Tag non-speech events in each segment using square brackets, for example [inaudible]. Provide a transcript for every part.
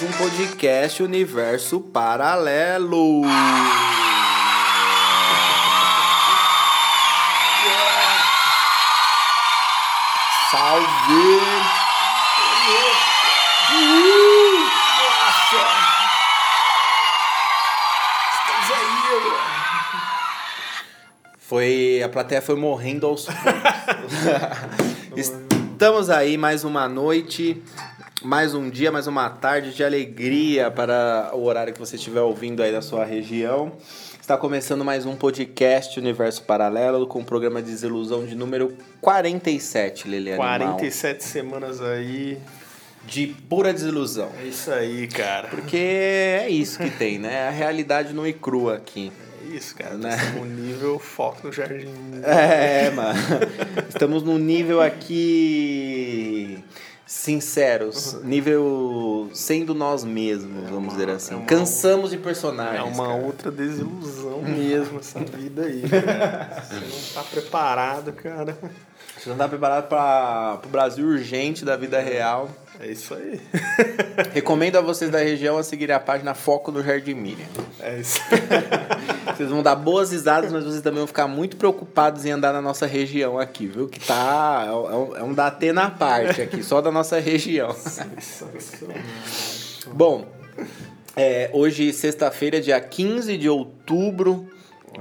Mais um podcast Universo Paralelo. Salve! Uhul! Estamos aí, mano. Foi a plateia foi morrendo aos poucos. [laughs] Estamos aí mais uma noite, mais um dia, mais uma tarde de alegria para o horário que você estiver ouvindo aí da sua região. Está começando mais um podcast Universo Paralelo com o programa Desilusão de número 47, Liliane. Mal. 47 semanas aí. De pura desilusão. É isso aí, cara. Porque é isso que tem, né? A realidade nua e crua aqui. É isso, cara. Né? Né? Um nível foco no jardim. É, mano. Estamos num nível aqui sinceros, nível sendo nós mesmos, vamos dizer assim. é uma- Cansamos de É personagens. uma cara. outra desilusão [laughs] mesmo essa vida aí. cara. [laughs] Você não tá preparado, cara. Você não tá preparado para o Brasil urgente da vida real. É isso aí. Recomendo a vocês da região a seguirem a página Foco no Jardim Miriam. É isso. [laughs] Vocês vão dar boas risadas, mas vocês também vão ficar muito preocupados em andar na nossa região aqui, viu? Que tá. É um, é um datê na parte aqui, só da nossa região. Bom, é, hoje, sexta-feira, dia 15 de outubro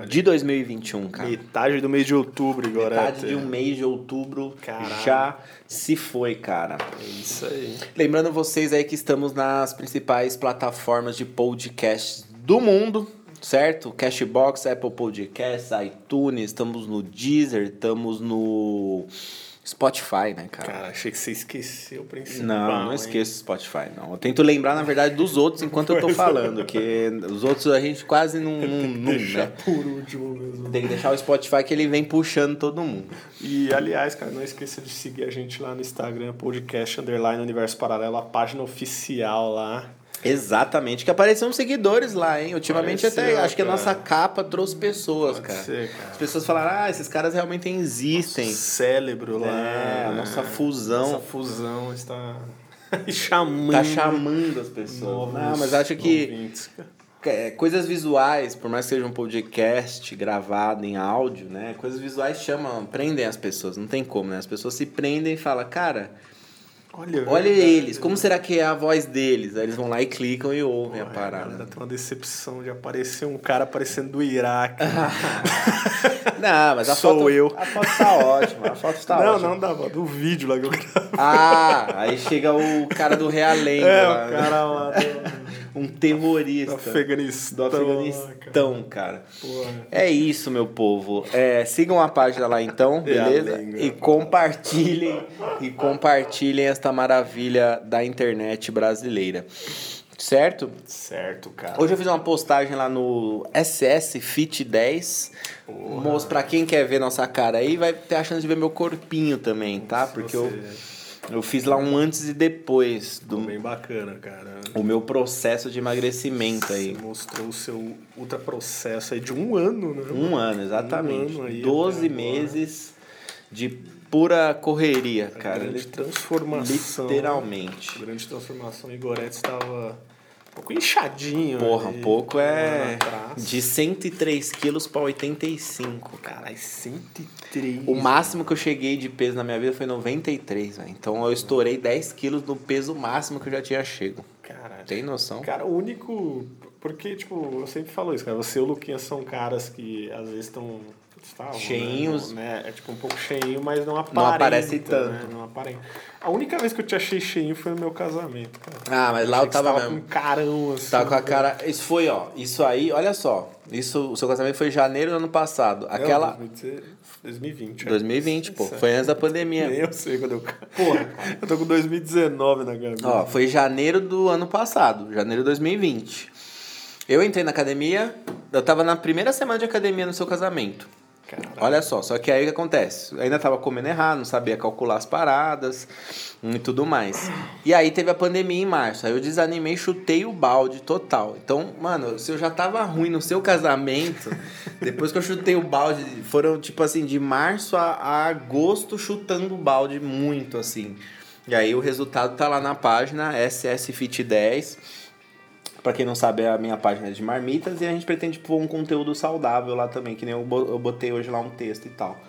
de 2021, cara. Metade do mês de outubro agora. Metade de um mês de outubro Caralho. já se foi, cara. É isso aí. Lembrando vocês aí que estamos nas principais plataformas de podcast do mundo, certo? Cashbox, Apple Podcasts, iTunes, estamos no Deezer, estamos no Spotify, né, cara? Cara, achei que você esqueceu o principal. Não, não esqueço o Spotify, não. Eu tento lembrar, na verdade, dos outros enquanto eu tô falando, que os outros a gente quase não, [laughs] não, não Deixa né? por último mesmo. Tem que deixar o Spotify que ele vem puxando todo mundo. E, aliás, cara, não esqueça de seguir a gente lá no Instagram, podcast underline Universo Paralelo, a página oficial lá. Exatamente, que apareceram seguidores lá, hein? Ultimamente até Apareceu, acho que a nossa capa trouxe pessoas, Pode cara. ser, cara. As pessoas falaram, ah, esses caras realmente existem. Cérebro lá. É, a nossa fusão. Nossa fusão está [laughs] chamando. Tá chamando as pessoas. Não, mas acho que ouvintes, é, coisas visuais, por mais que seja um podcast gravado em áudio, né? Coisas visuais chamam, prendem as pessoas, não tem como, né? As pessoas se prendem e falam, cara, Olha, olha verdade. eles, como será que é a voz deles? Aí eles vão lá e clicam e ouvem a Olha, parada. Ainda tem uma decepção de aparecer um cara aparecendo do Iraque. [laughs] Não, mas a Sou foto, eu. a foto tá ótima, a foto tá não, ótima. não dava, do vídeo lá que eu gravei. Ah, aí chega o cara do Realengo É, lá, o né? cara lá do, um terrorista Afeganistão. do Afeganistão, cara. Porra. É isso, meu povo. É, sigam a página lá então, beleza? Realengo. E compartilhem e compartilhem esta maravilha da internet brasileira. Certo? Certo, cara. Hoje eu fiz uma postagem lá no SS Fit 10. Moço, pra quem quer ver nossa cara aí, vai ter a chance de ver meu corpinho também, tá? Porque eu, Você- eu fiz lá um antes e depois do bem bacana, cara. o meu processo de emagrecimento aí. Você mostrou o seu ultra processo aí de um ano, né? Um ano, exatamente. Um ano aí 12 até agora. meses de pura correria, cara. grande transformação. Literalmente. Grande transformação. Igoretti estava um pouco inchadinho. Porra, ali, um pouco é de 103 quilos pra 85, cara. Caralho, 103. O máximo que eu cheguei de peso na minha vida foi 93, velho. Então eu estourei 10 quilos no peso máximo que eu já tinha chego. Caralho. Tem noção? Cara, o único. Porque, tipo, eu sempre falo isso, cara. Você e o Luquinha são caras que às vezes estão. Cheinhos. Né? É tipo um pouco cheinho, mas não aparenta. Não aparece Né? tanto. Não aparenta. A única vez que eu te achei cheinho foi no meu casamento, cara. Ah, mas lá eu você tava com mesmo. um carão assim. Tá com a velho. cara. Isso foi, ó. Isso aí, olha só. Isso, o seu casamento foi em janeiro do ano passado. Não, Aquela. 2020, 2020. é. 2020, pô. É. Foi antes da pandemia. Nem [laughs] eu sei quando eu. Porra, [laughs] eu tô com 2019 na cabeça. Ó, foi janeiro do ano passado, janeiro de 2020. Eu entrei na academia, eu tava na primeira semana de academia no seu casamento. Olha só, só que aí o que acontece? Eu ainda tava comendo errado, não sabia calcular as paradas e tudo mais. E aí teve a pandemia em março, aí eu desanimei, chutei o balde total. Então, mano, se eu já tava ruim no seu casamento, [laughs] depois que eu chutei o balde, foram tipo assim, de março a, a agosto chutando o balde muito assim. E aí o resultado tá lá na página SS Fit 10. Pra quem não sabe, é a minha página de marmitas e a gente pretende pôr um conteúdo saudável lá também, que nem eu botei hoje lá um texto e tal.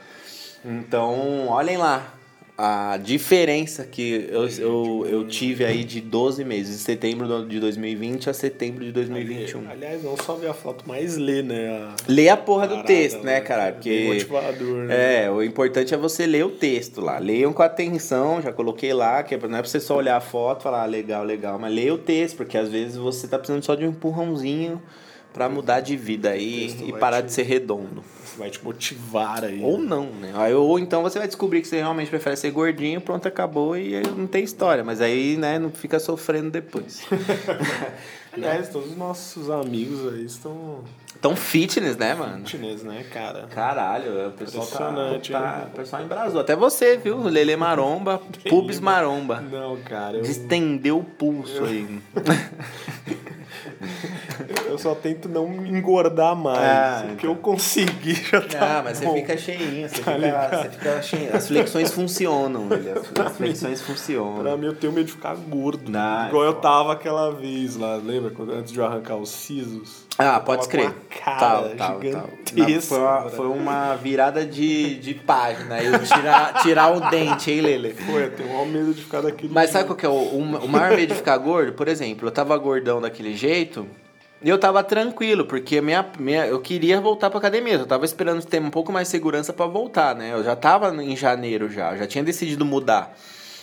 Então, olhem lá a diferença que eu, eu, eu tive aí de 12 meses, de setembro de 2020 a setembro de 2021. Aliás, não só ver a foto, mas ler, né? A Lê a porra do texto, né, cara? Bem Porque motivador, né? é, o importante é você ler o texto lá. Leiam com atenção, já coloquei lá, que é não é pra você só olhar a foto e falar ah, legal, legal, mas leia o texto, porque às vezes você tá precisando só de um empurrãozinho pra mudar de vida aí e parar te- de ser redondo. Vai te motivar aí. Ou não, né? Aí, Ou então você vai descobrir que você realmente prefere ser gordinho, pronto, acabou e não tem história. Mas aí, né, não fica sofrendo depois. [laughs] Aliás, todos os nossos amigos aí estão Então, fitness, né, mano? fitness, né, cara? Caralho, o pessoal tá, Impressionante, tá, hein? o pessoal embrasou. Até você, viu? Lele Maromba, [laughs] Pubs Maromba. Não, cara, eu, Distendeu o pulso aí. [laughs] eu só tento não engordar mais. Ah, o que eu conseguir já tá Ah, mas você bom. fica cheinho, você Tá fica, você fica cheinho. As flexões funcionam, velho. As- As flexões Pra funcionam. mim, eu tenho medo de ficar gordo. Não, Igual é eu tava aquela vez lá, lembra? Quando, antes de eu arrancar os sisos. Ah, pode cara Tal, tal, tal. Foi uma, foi uma virada de, de página. Eu tirar, tirar o dente, hein, Lele? Pô, eu tenho o maior medo de ficar daquele Mas sabe jeito. qual que é o, o, o maior medo de ficar gordo? Por exemplo, eu tava gordão daquele jeito eu tava tranquilo, porque minha, minha, eu queria voltar pra academia. Eu tava esperando ter um pouco mais de segurança pra voltar, né? Eu já tava em janeiro já, eu já tinha decidido mudar.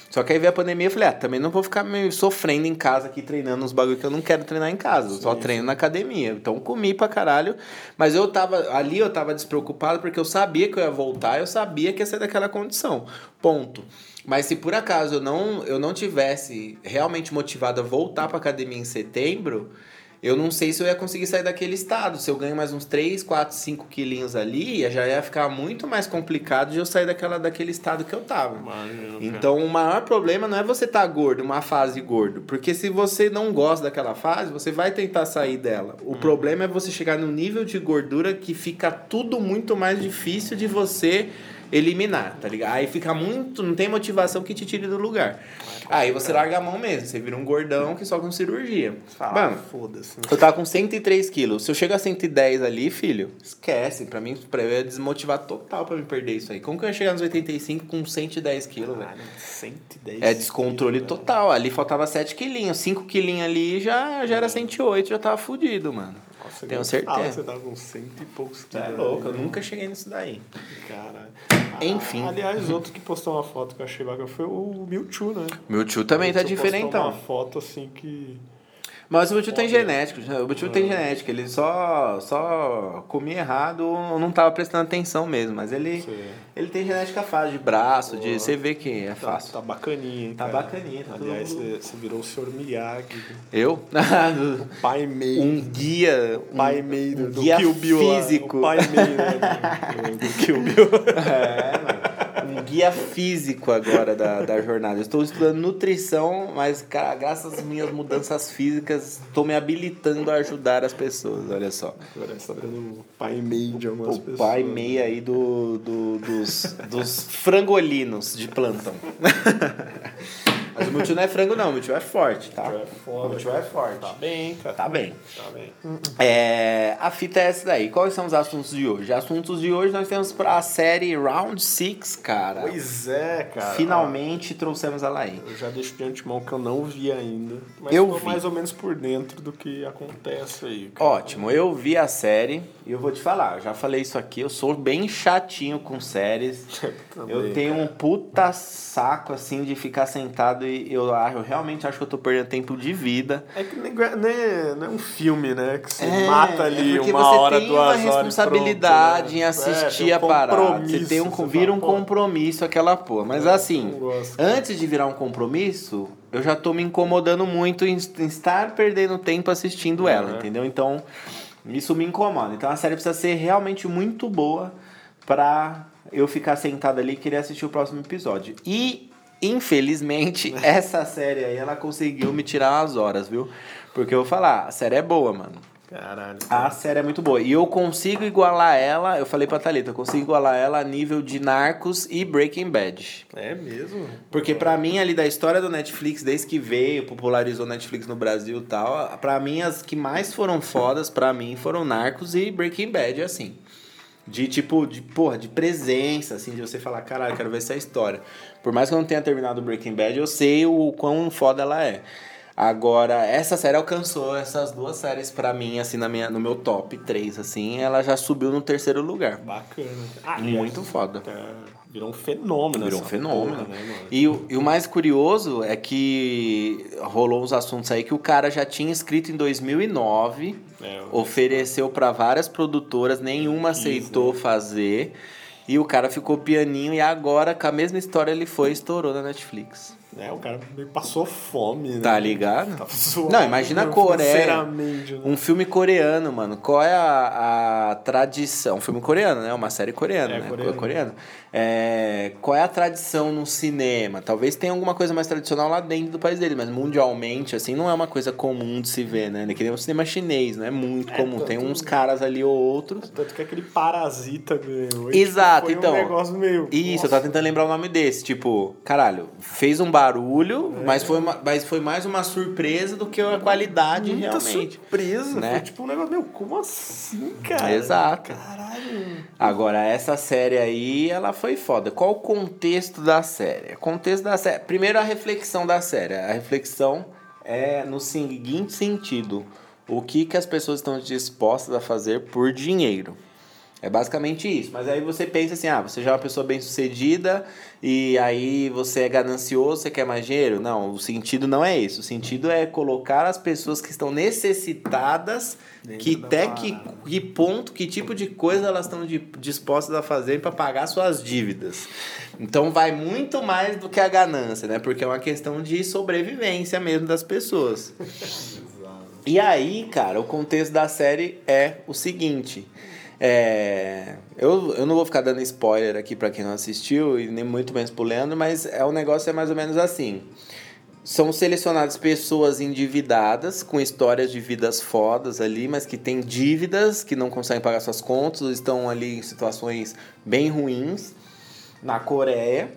Só que aí veio a pandemia e eu falei, ah, também não vou ficar meio sofrendo em casa aqui treinando uns bagulho que eu não quero treinar em casa. Eu só treino na academia. Então comi pra caralho. Mas eu tava. Ali eu tava despreocupado porque eu sabia que eu ia voltar, eu sabia que ia ser daquela condição. Ponto. Mas se por acaso eu não, eu não tivesse realmente motivado a voltar pra academia em setembro, eu não sei se eu ia conseguir sair daquele estado. Se eu ganho mais uns 3, 4, 5 quilinhos ali, já ia ficar muito mais complicado de eu sair daquela, daquele estado que eu tava. Cara. Então, o maior problema não é você estar gordo, uma fase gordo. Porque se você não gosta daquela fase, você vai tentar sair dela. O problema é você chegar num nível de gordura que fica tudo muito mais difícil de você eliminar, tá ligado? Aí fica muito. Não tem motivação que te tire do lugar. Aí você larga a mão mesmo. Você vira um gordão que só com cirurgia. Ah, Mano, foda-se. eu tava com 103 quilos. Se eu chegar a 110 ali, filho, esquece. Pra mim, pra eu ia desmotivar total pra me perder isso aí. Como que eu ia chegar nos 85 com 110 quilos, velho? Caralho, 110 É descontrole quilos, total. Ali faltava 7 quilinhos. 5 quilinhos ali já, já era 108, já tava fudido, mano. Nossa, Tenho certeza. fala que Você tava com cento e poucos Você quilos. é louco, eu nunca cheguei nisso daí. Caralho. Enfim. Ah, aliás, outro que postou uma foto que eu achei bacana foi o Mewtwo, né? Meu tio também tá Mewtwo postou diferentão. uma foto assim que... Mas o meu tio tem genético. O meu tio tem genética. Ele só, só comia errado ou não tava prestando atenção mesmo. Mas ele, ele tem genética fácil, de braço, de. Você vê que é Tá, fácil. tá bacaninha, hein, Tá cara? bacaninha, tá Aliás, tudo- você, virou o Sr. Miyagi. Eu? Pai meio. um guia. Um, pai meio do, do guia Kill Bill físico. lá. O pai meio né, do, do [laughs] Kill Bill. É, mano. Guia físico agora da, da jornada. Eu estou estudando nutrição, mas, cara, graças às minhas mudanças físicas, estou me habilitando a ajudar as pessoas, olha só. Agora você tá virando o pai meio de algumas O pessoas. pai meia aí do, do- dos, dos frangolinos de plantão. [laughs] Mas o meu tio não é frango, não. O meu tio é forte, tá? O meu tio é O meu tio é forte. Tá bem, cara. Tá bem. Tá bem. É, a fita é essa daí. Quais são os assuntos de hoje? Assuntos de hoje nós temos pra série Round 6, cara. Pois é, cara. Finalmente trouxemos ela aí. Eu já deixo de antemão que eu não vi ainda. Mas Eu tô vi. mais ou menos por dentro do que acontece aí. cara. Ótimo, eu vi a série e eu vou te falar, eu já falei isso aqui, eu sou bem chatinho com séries. [laughs] Também, eu tenho um puta saco assim de ficar sentado e eu, acho- eu realmente acho que eu tô perdendo tempo de vida. É que não é, não é um filme, né? Que você É, mata ali é uma você hora, tem duas uma horas. e responsabilidade pronto, né? em assistir É, tem um a parada. Você tem um, você vira um compromisso aquela porra. Mas assim, gosto. antes de virar um compromisso, eu já tô me incomodando muito em, estar perdendo tempo assistindo ela, entendeu? Então, isso me incomoda. Então a série precisa ser realmente muito boa pra eu ficar sentado ali e querer assistir o próximo episódio. E, infelizmente, [laughs] essa série aí, ela conseguiu me tirar umas horas, viu? Porque eu vou falar, a série é boa, mano. Caralho. A série é muito boa. E eu consigo igualar ela, eu falei pra Thalita, eu consigo igualar ela a nível de Narcos e Breaking Bad. É mesmo? Porque pra mim, ali da história do Netflix, desde que veio, popularizou o Netflix no Brasil e tal, pra mim as que mais foram fodas, pra mim, foram Narcos e Breaking Bad, assim. De tipo, de porra, de presença, assim, de você falar, caralho, quero ver essa história. Por mais que eu não tenha terminado o Breaking Bad, eu sei o quão foda ela é. Agora, essa série alcançou essas duas séries pra mim, assim, na minha, no meu top 3, assim, ela já subiu no terceiro lugar. Bacana. Ah, Muito foda. É, virou um fenômeno. Virou um fenômeno. porra, né? E o, e o mais curioso é que rolou uns assuntos aí que o cara já tinha escrito em 2009, É, ofereceu pra várias produtoras, nenhuma aceitou fazer. E o cara ficou pianinho e agora, com a mesma história, ele foi e estourou na Netflix. É, o cara meio passou fome, né? Tá ligado? Tava zoado, Não, imagina a [laughs] Coreia. Né? Um filme coreano, mano. Qual é a, a tradição? Um filme coreano, né? Uma série coreana, É, né? coreano. Coreano. É, qual é a tradição no cinema? Talvez tenha alguma coisa mais tradicional lá dentro do país dele, mas mundialmente, assim, não é uma coisa comum de se ver, né? Que nem o cinema chinês, não é muito É, comum. Tem tanto- uns caras ali ou outros. Tanto que aquele parasita e, Exato, então. Um negócio meio. Isso, eu Nossa, tava tentando lembrar o nome desse. Tipo, caralho, fez um barulho, mas, foi uma- mas foi mais uma surpresa do que a qualidade Muita realmente. surpresa. né? Foi tipo um negócio, meu, como assim, cara? Exato. Caralho. Agora, essa série aí, ela foi foda. Qual o contexto da série? O contexto da série. Primeiro, a reflexão da série. A reflexão é no seguinte sentido: o que, que as pessoas estão dispostas a fazer por dinheiro? É basicamente isso. Mas aí você pensa assim: ah, você já é uma pessoa bem sucedida e aí você é ganancioso, você quer mais dinheiro? Não, o sentido não é esse. O sentido é colocar as pessoas que estão necessitadas, Dentro que até que, que ponto, que tipo de coisa elas estão di- dispostas a fazer para pagar suas dívidas. Então vai muito mais do que a ganância, né? Porque é uma questão de sobrevivência mesmo das pessoas. [laughs] E aí, cara, o contexto da série é o seguinte. É, eu, eu não vou ficar dando spoiler aqui pra quem não assistiu, e nem muito menos pro Leandro, mas é o negócio é mais ou menos assim. São selecionadas pessoas endividadas, com histórias de vidas fodas ali, mas que têm dívidas, que não conseguem pagar suas contas, estão ali em situações bem ruins na Coreia.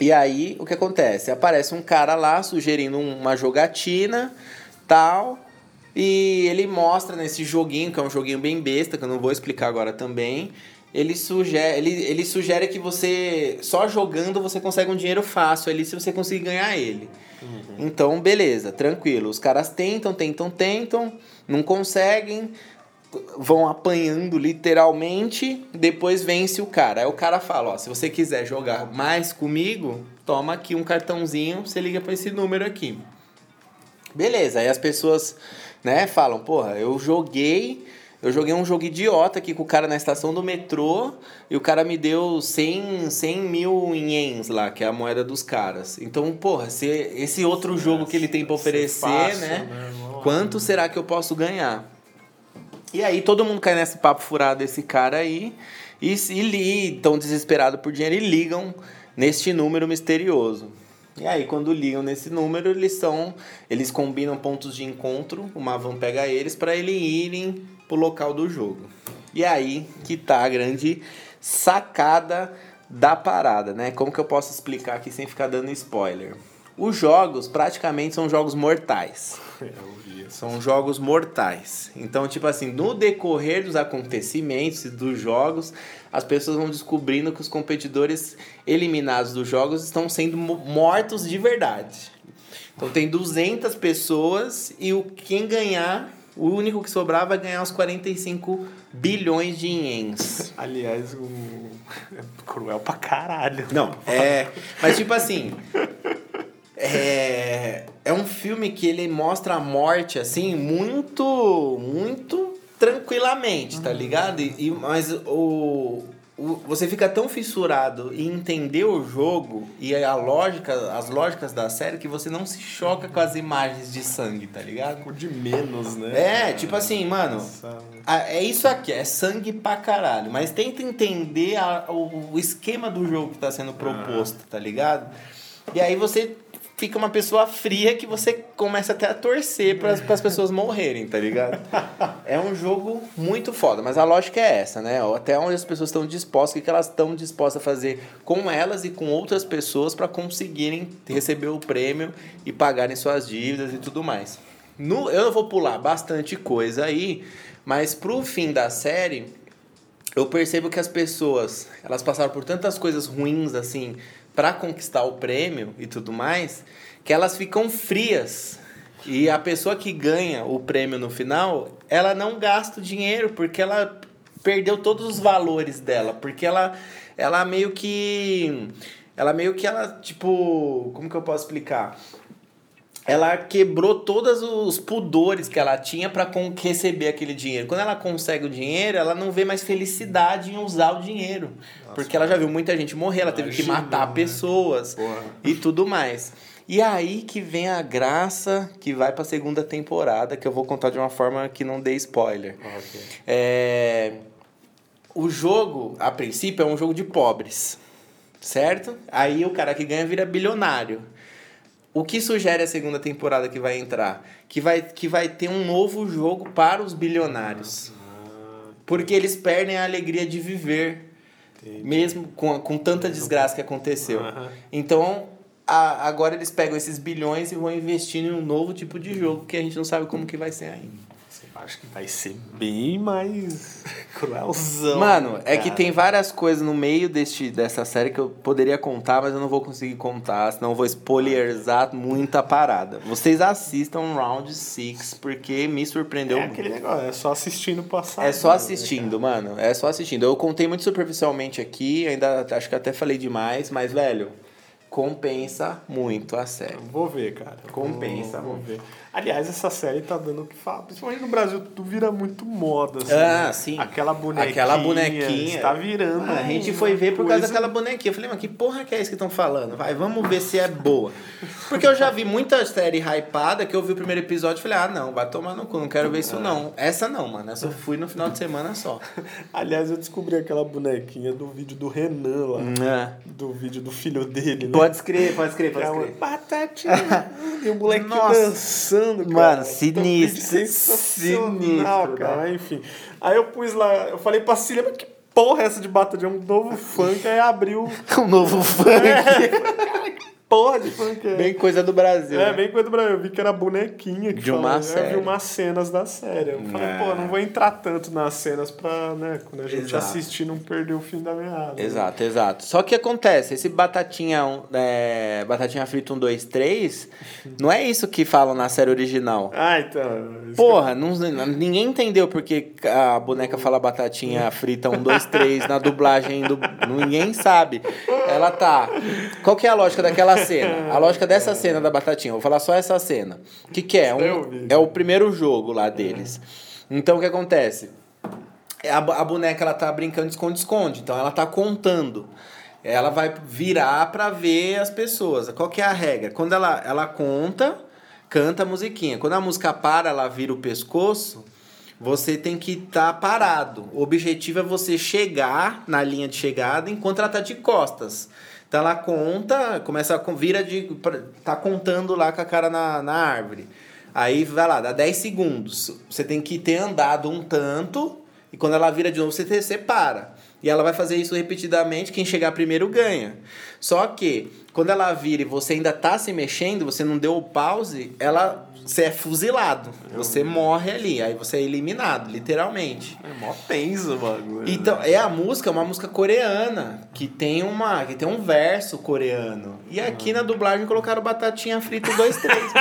E aí, o que acontece? Aparece um cara lá sugerindo uma jogatina, tal, e ele mostra nesse joguinho, que é um joguinho bem besta, que eu não vou explicar agora também. Ele sugere, ele, ele sugere que você, só jogando, você consegue um dinheiro fácil ali se você conseguir ganhar ele. Então, beleza, tranquilo. Os caras tentam, tentam, tentam, não conseguem, vão apanhando literalmente, depois vence o cara. Aí o cara fala, ó, se você quiser jogar mais comigo, toma aqui um cartãozinho, você liga para esse número aqui. Beleza, aí as pessoas, né, falam, porra, eu joguei, eu joguei um jogo idiota aqui com o cara na estação do metrô e o cara me deu 100, 100 mil ienes lá, que é a moeda dos caras. Então, porra, se esse outro jogo que ele tem pra oferecer, fácil, né, né, irmão? quanto será que eu posso ganhar? E aí todo mundo cai nesse papo furado desse cara aí e, e li, tão desesperado por dinheiro e ligam neste número misterioso. E aí quando ligam nesse número, eles são, eles combinam pontos de encontro, uma van pega eles para eles irem pro local do jogo. E aí que tá a grande sacada da parada, né? Como que eu posso explicar aqui sem ficar dando spoiler? Os jogos praticamente são jogos mortais. [laughs] Isso. São jogos mortais. Então, tipo assim, no decorrer dos acontecimentos e dos jogos, as pessoas vão descobrindo que os competidores eliminados dos jogos estão sendo mo- mortos de verdade. Então tem 200 pessoas e o quem ganhar, o único que sobrar vai ganhar os 45 bilhões de ienes. Aliás, o... [laughs] é cruel pra caralho. Não, é. Mas tipo assim. É, é um filme que ele mostra a morte assim muito muito tranquilamente, tá ligado? E, e- mas o, o você fica tão fissurado em entender o jogo e a lógica, as lógicas da série que você não se choca com as imagens de sangue, tá ligado? O de menos, né? É, tipo assim, mano, É isso aqui, é sangue pra caralho. Mas tenta entender a- o, o esquema do jogo que tá sendo proposto, tá ligado? E aí você fica uma pessoa fria que você começa até a torcer para as pessoas morrerem, tá ligado? É um jogo muito foda, mas a lógica é essa, né? Até onde as pessoas estão dispostas, o que elas estão dispostas a fazer com elas e com outras pessoas para conseguirem receber o prêmio e pagarem suas dívidas e tudo mais. No, eu vou pular bastante coisa aí, mas pro fim da série, eu percebo que as pessoas, elas passaram por tantas coisas ruins assim para conquistar o prêmio e tudo mais, que elas ficam frias. E a pessoa que ganha o prêmio no final, ela não gasta o dinheiro porque ela perdeu todos os valores dela, porque ela ela meio que ela meio que ela tipo, como que eu posso explicar? Ela quebrou todos os pudores que ela tinha para receber aquele dinheiro. Quando ela consegue o dinheiro, ela não vê mais felicidade em usar o dinheiro. porque ela já viu muita gente morrer, ela teve que matar né? pessoas Porra. e tudo mais. E aí que vem a graça que vai pra segunda temporada, que eu vou contar de uma forma que não dê spoiler. Ok. É, O jogo, a princípio, é um jogo de pobres, certo? Aí o cara que ganha vira bilionário. O que sugere a segunda temporada que vai entrar? Que vai, que vai ter um novo jogo para os bilionários. Porque eles perdem a alegria de viver, Entendi. mesmo com, com tanta desgraça que aconteceu. Aham. Então, a- agora eles pegam esses bilhões e vão investir em um novo tipo de jogo que a gente não sabe como que vai ser ainda. Acho que vai ser bem mais [laughs] cruelzão. Mano, é que cara. tem várias coisas no meio deste, dessa série que eu poderia contar, mas eu não vou conseguir contar, senão eu vou spoilerizar muita parada. Vocês assistam Round 6, porque me surpreendeu É muito. aquele negócio, é só assistindo passar. É só assistindo, mano. É só assistindo. Eu contei muito superficialmente aqui, ainda acho que até falei demais, mas, velho, compensa muito a série. Vou ver, cara. Compensa, Vou, vou ver. Aliás, essa série tá dando o que falar. Principalmente no Brasil, tudo vira muito moda. Assim, Ah, né? sim. Aquela bonequinha. Aquela bonequinha. Está virando. Ah, a gente foi ver por causa coisa- daquela bonequinha. Eu falei, mas que porra que é isso que estão falando? Vai, vamos ver se é boa. Porque eu já vi muita série hypada que eu vi o primeiro episódio e falei, ah, não, vai tomar no cu, não quero ver isso não. Essa não, mano. Essa eu fui no final de semana só. [laughs] Aliás, eu descobri aquela bonequinha do vídeo do Renan lá. Ah. Do vídeo do filho dele, né? Pode escrever, pode escrever, Que é pode uma escrever. batatinha. e o moleque Nossa. dançando, cara. Mano, Tá sinistro, [laughs] Sensacional, sinistro, cara. né? Enfim. Aí eu pus lá, eu falei pra Cília, mas que porra é essa de batatinha? É um novo funk. Aí abriu. [laughs] Um novo funk. [laughs] Porra de é. Bem coisa do Brasil. É, né? bem coisa do Brasil. Eu vi que era bonequinha que De uma falava. série. Eu vi umas cenas da série. Eu falei, É. pô, não vou entrar tanto nas cenas pra, né, quando a gente Exato. assistir não perder o fim da meada. né? Exato, exato. Só que acontece, esse batatinha, um, é, batatinha frita 1, 2, 3, não é isso que falam na série original. Ah, então. isso Porra, não, ninguém entendeu porque a boneca fala batatinha frita 1, 2, 3 na dublagem do. Ninguém sabe. Ela tá. Qual que é a lógica daquela cena? A lógica dessa cena da batatinha, vou falar só essa cena. O que, que é? Um, é o primeiro jogo lá deles. Então o que acontece? A, bo- a boneca ela tá brincando de esconde-esconde, então ela tá contando. Ela vai virar pra ver as pessoas. Qual que é a regra? Quando ela, ela conta, canta a musiquinha. Quando a música para, ela vira o pescoço, você tem que estar parado. O objetivo é você chegar na linha de chegada enquanto ela tá de costas. Então ela conta, começa a vira de tá contando lá com a cara na, na árvore. Aí vai lá, dá 10 segundos. Você tem que ter andado um tanto e quando ela vira de novo você, te- você para. E ela vai fazer isso repetidamente, quem chegar primeiro ganha. Só que, quando ela vira e você ainda tá se mexendo, você não deu o pause, ela você é fuzilado. Você morre ali, aí você é eliminado, literalmente. É mó tenso o bagulho. Então, é a música, é uma música coreana, que tem uma, que tem um verso coreano. E aqui na dublagem colocaram batatinha frita 2 3,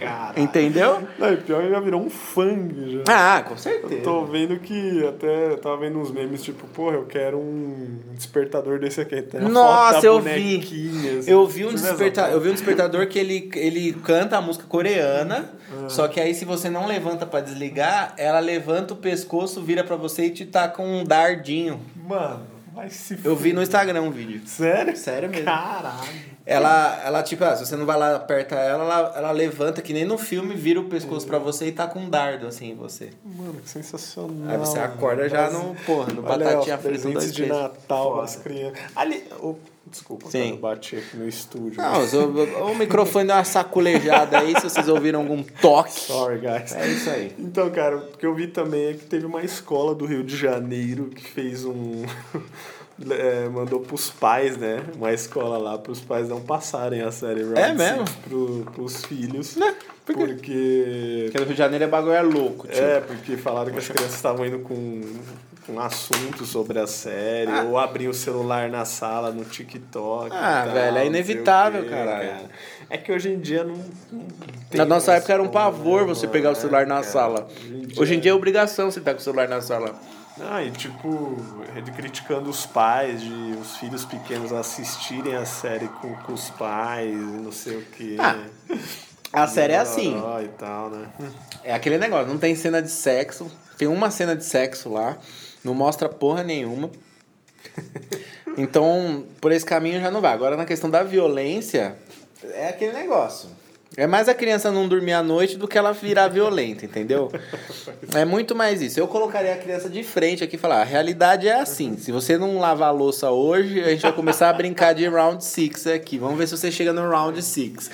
Cara. Entendeu? Não, e pior que já virou um fang já. Ah, com certeza. Eu tô vendo que até eu tava vendo uns memes tipo, porra, eu quero um despertador desse aqui. Nossa, eu vi. assim. Eu vi um despertador, eu vi um despertador que ele, ele canta a música coreana, Ah. só que aí se você não levanta pra desligar, ela levanta o pescoço, vira pra você e te tá com um dardinho. Mano, vai se Eu vi no Instagram um vídeo. Sério? Sério mesmo. Caralho. Ela, ela tipo, ah, se você não vai lá aperta ela, ela, ela levanta que nem no filme, vira o pescoço pra você e tá com um dardo assim em você. Mano, que sensacional. Aí você acorda já no, porra, no Olha, batatinha frita presentes de. Natal das crianças. Ali, oh, desculpa, Sim. cara, eu bati aqui no estúdio. Não, o, o microfone deu uma saculejada aí, se vocês ouviram algum toque. Sorry, guys. É isso aí. Então, cara, o que eu vi também é que teve uma escola do Rio de Janeiro que fez um. [laughs] é, mandou pros pais, né? Uma escola lá, pros pais não passarem a série Round É mesmo? Pro, pros filhos. Né? Por quê? Porque. Porque no Rio de Janeiro é bagulho é louco, tio. É, porque falaram que as crianças estavam indo com, com assuntos sobre a série, Ah. ou abriam o celular na sala, no TikTok. Ah, tal, velho, é inevitável, quê, caralho. cara. É que hoje em dia não. não tem Na nossa época era um como, pavor né, você pegar o celular É, na cara. sala. Hoje em dia é obrigação você estar com o celular na sala. Ah, e tipo, ele criticando os pais, de os filhos pequenos assistirem a série com, com os pais e não sei o que. Ah, A série é assim. E tal, né? É aquele negócio, não tem cena de sexo. Tem uma cena de sexo lá, não mostra porra nenhuma. Então, por esse caminho já não vai. Agora, na questão da violência, é aquele negócio. É mais a criança não dormir à noite do que ela virar violenta, entendeu? É muito mais isso. Eu colocaria a criança de frente aqui e falar: a realidade é assim. Se você não lavar a louça hoje, a gente vai começar a brincar de round six aqui. Vamos ver se você chega no round six.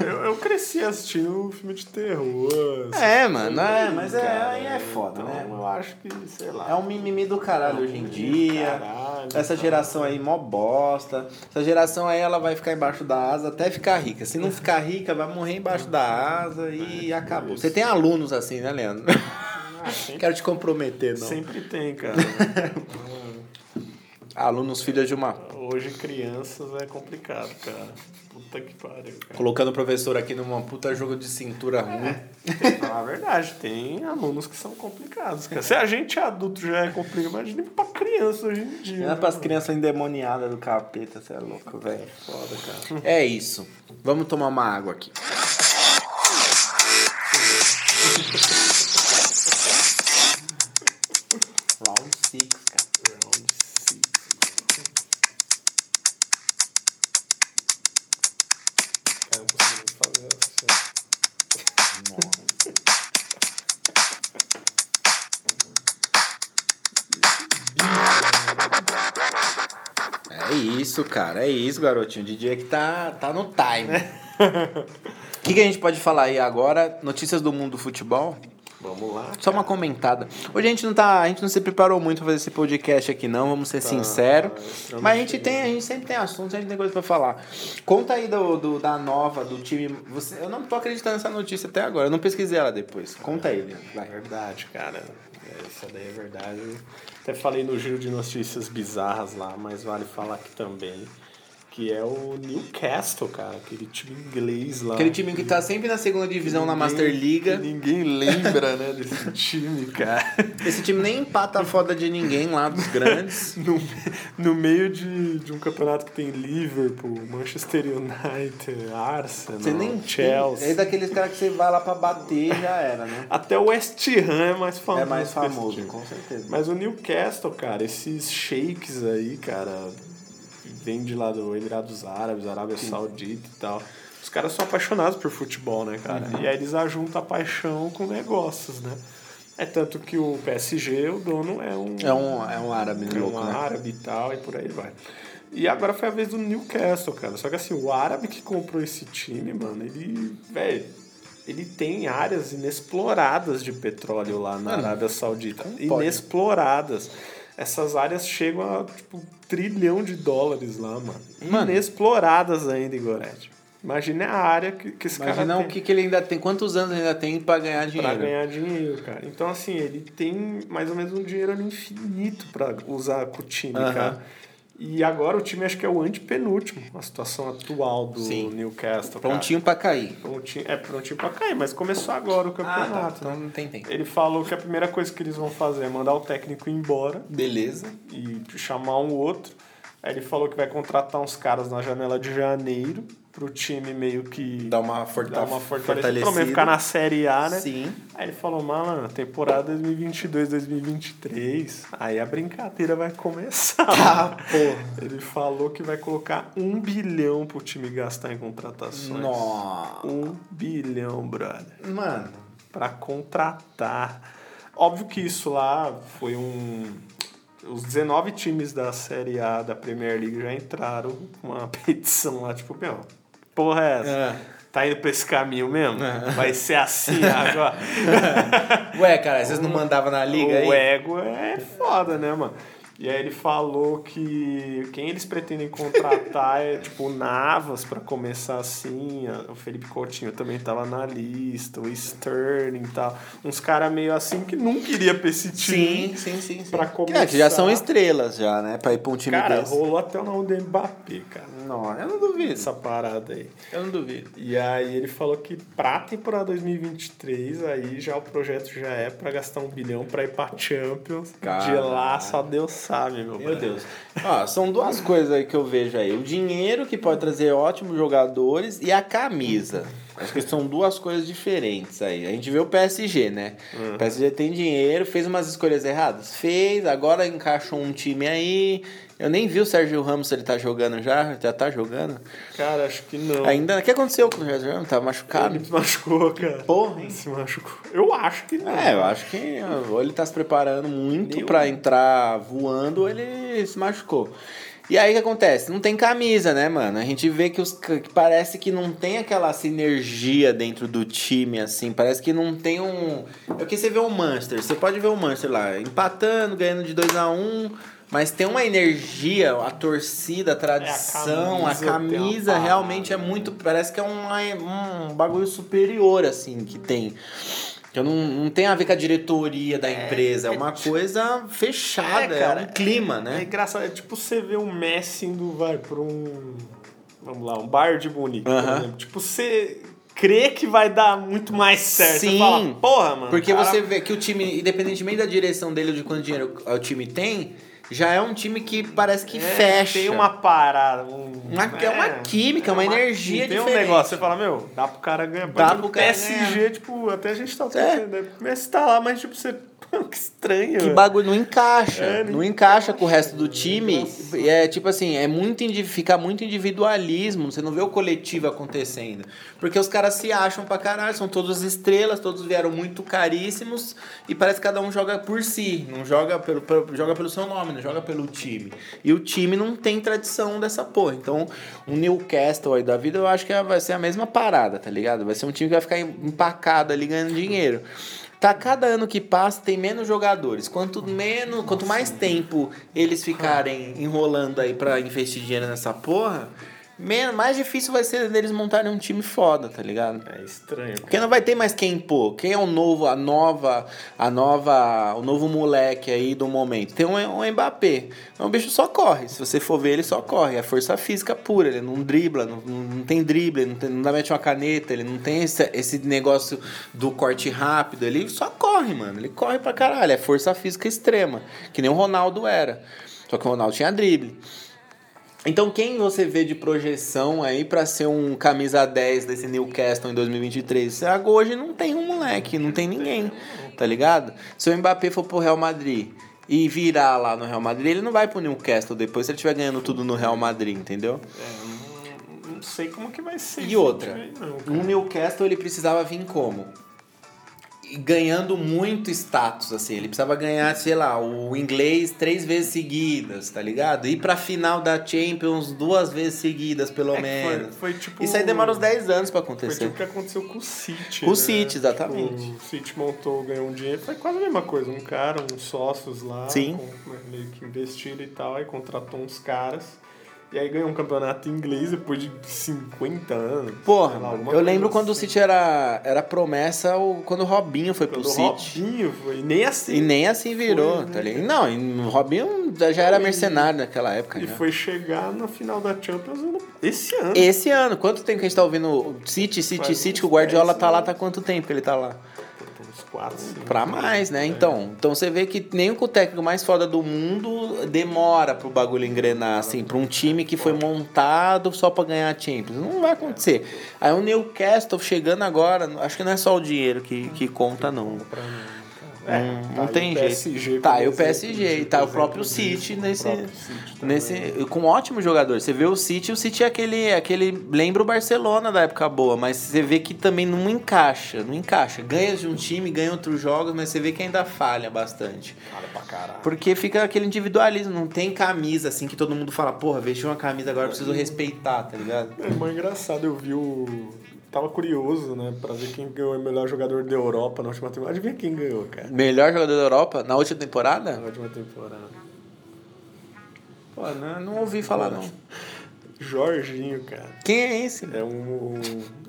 Eu, eu cresci assistindo filme de terror. É, mano, é, mas é, Cara, aí é foda, então né? Eu acho que, sei lá. É um mimimi do caralho hoje em dia. Caralho, Essa tá. geração aí, mó bosta. Essa geração aí, ela vai ficar embaixo da asa até ficar rica. Se não ficar rica, vai morrer embaixo da asa e acabou. Você tem alunos assim, né, Leandro? Ah, [laughs] sempre, Quero te comprometer, não. sempre tem, cara. [laughs] Alunos filhos de uma. Hoje crianças é complicado, cara. Puta que pariu, cara. Colocando o professor aqui numa puta jogo de cintura ruim. Tem que falar a verdade, tem alunos que são complicados, cara. Se a gente adulto já é complicado, imagina pra criança hoje em dia. Não é né, pras mano? crianças endemoniadas do capeta, você é louco, velho. Foda, cara. É isso. Vamos tomar uma água aqui. [laughs] É isso, cara. É isso, garotinho. O DJ que tá, tá no time. [laughs] O que, que a gente pode falar aí agora? Notícias do mundo do futebol? Vamos lá. Só uma comentada. Hoje a gente não tá, a gente não se preparou muito pra fazer esse podcast aqui não, vamos ser sinceros. extremamente Mas a gente tem, a gente sempre tem assuntos, a gente tem coisa pra falar. Conta aí do, do- da nova do time. Você, eu não tô acreditando nessa notícia até agora. Eu não pesquisei ela depois. Conta aí, Leandro. É Vai. verdade, cara. É, Isso daí é verdade. Até falei no giro de notícias bizarras lá, mas vale falar aqui também. Que é o Newcastle, cara. Aquele time inglês lá. Aquele time que tá sempre na segunda divisão na Ninguém- Master Liga. Ninguém lembra, né, desse [laughs] time, cara. Esse time nem empata a foda de ninguém lá dos grandes. [laughs] No, no meio de, de um campeonato que tem Liverpool, Manchester United, Arsenal, Você nem Chelsea. É daqueles caras que você vai lá pra bater e já era, né? Até o West Ham é mais famoso. É mais famoso, com certeza. Mas o Newcastle, cara, esses sheiks aí, cara, vem de lá do Emirados Árabes, Arábia Saudita e tal. Os caras são apaixonados por futebol, né, cara? Uhum. E aí eles ajuntam a paixão com negócios, né? É tanto que o PSG, o dono é um, É um, é um árabe é louco, um né? árabe e tal, e por aí vai. E agora foi a vez do Newcastle, cara. Só que assim, o árabe que comprou esse time, mano, ele, velho, ele tem áreas inexploradas de petróleo lá na Mano, Arábia Saudita. como pode? Essas áreas chegam a, tipo, trilhão de dólares lá, mano. Mano. Inexploradas ainda, Igorete. Imagina a área que, que esse Imagina cara o tem que, que ele ainda tem, quantos anos ele ainda tem pra ganhar dinheiro. pra ganhar dinheiro, cara. Então, assim, ele tem mais ou menos um dinheiro infinito pra usar com o time, cara. E agora o time acho que é o antepenúltimo, a situação atual do Sim. Newcastle. Prontinho pra cair. Prontinho, é prontinho pra cair, mas começou agora o Ah, campeonato. tá. Então não tem tempo. Ele falou que a primeira coisa que eles vão fazer é mandar o técnico embora Beleza. e chamar um outro. Aí ele falou que vai contratar uns caras na janela de janeiro pro time meio que Dá uma, forta dar uma fortalecida, menos ficar na Série A, né? Sim. Aí ele falou, mano, temporada 2022, 2023, aí a brincadeira vai começar. Ah, porra. Ele falou que vai colocar um bilhão pro time gastar em contratações. Nossa. Um bilhão, brother. Mano. Pra contratar. Óbvio que isso lá foi um. Os 19 times da Série A da Premier League já entraram com uma [laughs] petição lá, tipo, meu, porra é essa? É. Tá indo pra esse caminho mesmo? Vai ser assim [laughs] agora? Ué, cara, vocês não mandavam na liga o aí? ego é foda, né, mano? E aí ele falou que quem eles pretendem contratar é tipo o Navas pra começar assim, o Felipe Coutinho também tava na lista, o Sterling e tal. Uns caras meio assim que não queria pra esse time. Sim, sim, sim. sim. Pra É, que já são começar. estrelas já, né? Pra ir pra um time Cara, desse. rolou até o nome do Mbappé, cara. Não, eu não duvido. Essa parada aí. Eu não duvido. E aí ele falou que pra temporada 2023, aí já o projeto já é pra gastar um bilhão pra ir pra Champions. De Caralho. lá só Deus sabe, meu Meu. Deus. Ó, são duas coisas aí que eu vejo aí. O dinheiro que pode trazer ótimos jogadores e a camisa. Acho que são duas coisas diferentes aí. A gente vê o PSG, né? O PSG tem dinheiro, fez umas escolhas erradas? Fez, agora encaixou um time aí. Eu nem vi o Sérgio Ramos se ele tá jogando já. Já tá jogando? Cara, acho que não. Ainda. O que aconteceu com o Sérgio Ramos? Tava machucado? Ele se machucou, cara. Porra, hein? Se machucou. Eu acho que não. É, eu acho que ou ele tá se preparando muito pra entrar voando ou ele se machucou. E aí o que acontece? Não tem camisa, né, mano? A gente vê que, os, que parece que não tem aquela sinergia dentro do time, assim. Parece que não tem um. É o que você vê o Manchester. Você pode ver o Manchester lá, empatando, ganhando de 2 a 1 um, mas tem uma energia, a torcida, a tradição, a camisa uma camisa realmente é muito. Parece que é um, um bagulho superior, assim, que tem. Que não, não tem a ver com a diretoria da empresa, é uma coisa fechada, é, cara, um clima, É né? engraçado. É tipo você ver um Messi indo, vai, pra um. Vamos lá, um bar de Munique, por Aham. exemplo. Tipo, você crê que vai dar muito mais certo. Sim. Você fala, porra, mano. Porque cara- você vê que o time, independentemente da direção dele ou de quanto dinheiro o time tem, já é um time que parece que É, fecha. Tem uma parada. Um, Uma- é uma química, uma energia Tem um diferente. negócio, você fala, meu, dá pro cara ganhar. Dá pro PSG, ganhar. tipo, até a gente tá É. entendendo. O Messi tá lá, mas tipo, você. [laughs] que estranho. Que bagulho não encaixa. É, não não encaixa com o resto do time. É tipo assim, é muito fica muito individualismo. Você não vê o coletivo acontecendo. Porque os caras se acham pra caralho, são todos estrelas, todos vieram muito caríssimos e parece que cada um joga por si. Não joga pelo, pelo- joga pelo seu nome, não joga pelo time. E o time não tem tradição dessa porra. Então, um Newcastle aí da vida, eu acho que é- vai ser a mesma parada, tá ligado? Vai ser um time que vai ficar empacado ali ganhando dinheiro. Tá, cada ano que passa tem menos jogadores. Quanto menos, quanto mais tempo eles ficarem enrolando aí pra investir dinheiro nessa porra, mais difícil vai ser deles montarem um time foda, tá ligado? É estranho. Porque não vai ter mais quem pôr. Quem é o novo, a nova, a nova, o novo moleque aí do momento? Tem um, um Mbappé. O bicho só corre. Se você for ver, ele só corre. É força física pura. Ele não dribla, não, não tem drible, não, tem, não dá mete uma caneta, ele não tem esse, esse negócio do corte rápido. Ele só corre, mano. Ele corre pra caralho. É força física extrema. Que nem o Ronaldo era. Só que o Ronaldo tinha drible. Então, quem você vê de projeção aí pra ser um camisa 10 desse Newcastle em 2023? Agora hoje não tem um moleque, não tem ninguém, tá ligado? Se o Mbappé for pro Real Madrid e virar lá no Real Madrid, ele não vai pro Newcastle depois se ele estiver ganhando tudo no Real Madrid, entendeu? É, não, não sei como que vai ser. E outra, aí, não, no Newcastle ele precisava vir como? Ganhando muito status, assim. Ele precisava ganhar, sei lá, o inglês três vezes seguidas, tá ligado? Ir pra final da Champions duas vezes seguidas, pelo É menos. Foi, foi tipo. Isso aí demora uns 10 anos pra Foi acontecer. tipo o que aconteceu com o City. O né? City, exatamente. Tipo, o City montou, ganhou um dinheiro. Foi quase a mesma coisa. Um cara, uns sócios lá. Sim. com- né, meio que investiram e tal. Aí contratou uns caras. E aí ganhou um campeonato inglês depois de 50 anos. Porra, lá, eu lembro quando o assim. City era, era promessa, o- quando o Robinho foi Quando pro o City. Robinho foi. E nem assim. E nem assim virou, Foi, né? tá ligado? Não, e o Robinho já já era mercenário naquela época. E já. foi chegar na final da Champions esse ano. Esse ano, quanto tempo que a gente tá ouvindo o City, City, Faz City, que o Guardiola 10 tá lá, tá quanto tempo que ele tá lá? Uns 4, 5. Pra mais, É. né? Então, então você vê que nem o técnico mais foda do mundo demora pro bagulho engrenar, assim, pra um time que foi montado só pra ganhar a Champions. Não vai acontecer. Aí o Newcastle chegando agora, acho que não é só o dinheiro que, que conta, não. Pra mim. Não, não aí tem o PSG jeito. Tá, e o PSG, tá o próprio disso, City nesse, próprio City nesse com um ótimo jogador. Você vê o City, o City é aquele, aquele lembra o Barcelona da época boa, mas você vê que também não encaixa, não encaixa. Ganha de um time, ganha outros jogos, mas você vê que ainda falha bastante. Cara, pra caralho. Porque fica aquele individualismo, não tem camisa assim que todo mundo fala, porra, vestiu uma camisa agora preciso respeitar, tá ligado? É mais engraçado, eu vi o. Tava curioso, né, pra ver quem ganhou o melhor jogador da Europa na última temporada. Adivinha quem ganhou, cara? Melhor jogador da Europa na última Na temporada? última temporada. Pô, não, não ouvi falar não. Jorginho, cara. Quem é esse? É um,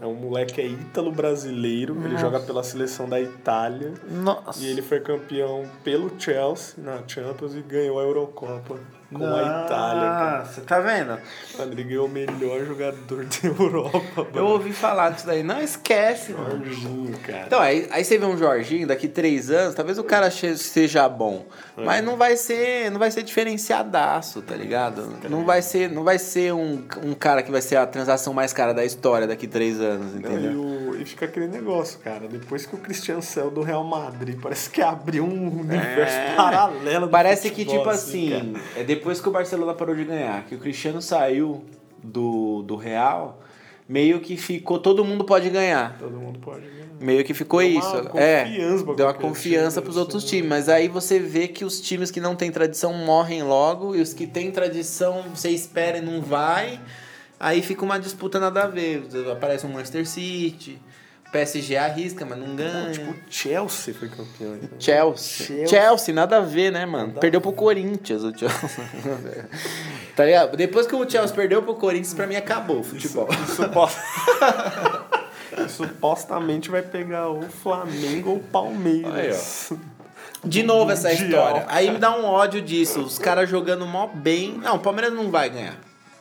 é um moleque é ítalo-brasileiro, ele joga pela seleção da Itália. Nossa. E ele foi campeão pelo Chelsea na Champions e ganhou a Eurocopa com a Itália. cara. Nossa, tá vendo? Mano, ele ganhou o melhor jogador da [laughs] Europa. Eu mano. ouvi falar disso daí. Não esquece, mano. Jorginho, cara. Então, aí, aí você vê um Jorginho daqui três anos, talvez o cara seja bom. É. Mas não vai ser, não vai ser diferenciadaço, tá ligado? Não vai ser, não vai ser um, um cara que vai ser a transação mais cara da história daqui três anos, Não, e, entendeu? o- e fica aquele negócio, cara. Depois que o Cristiano saiu do Real Madrid, parece que abriu um universo É. paralelo. do Parece que, futebol, tipo assim, é depois que o Barcelona parou de ganhar, que o Cristiano saiu do, do Real, meio que ficou, todo mundo pode ganhar. Todo mundo pode ganhar. Meio que ficou Deu isso. É, deu uma confiança time, pros outros assim. times. Mas aí você vê que os times que não têm tradição morrem logo e os que têm tradição você espera e não vai. Aí fica uma disputa nada a ver. Aparece um Manchester City, PSG arrisca, mas não ganha. Não, tipo, o Chelsea foi campeão. então. Chelsea. Chelsea. Chelsea. nada a ver, né, mano? Nada perdeu pro Corinthians o Chelsea. [laughs] tá ligado? Depois que o Chelsea perdeu pro Corinthians, pra mim acabou o futebol. Supost- [laughs] Supostamente vai pegar o Flamengo ou o Palmeiras. De novo essa história. Aí me dá um ódio disso. Os caras jogando mó bem. Não, o Palmeiras não vai ganhar.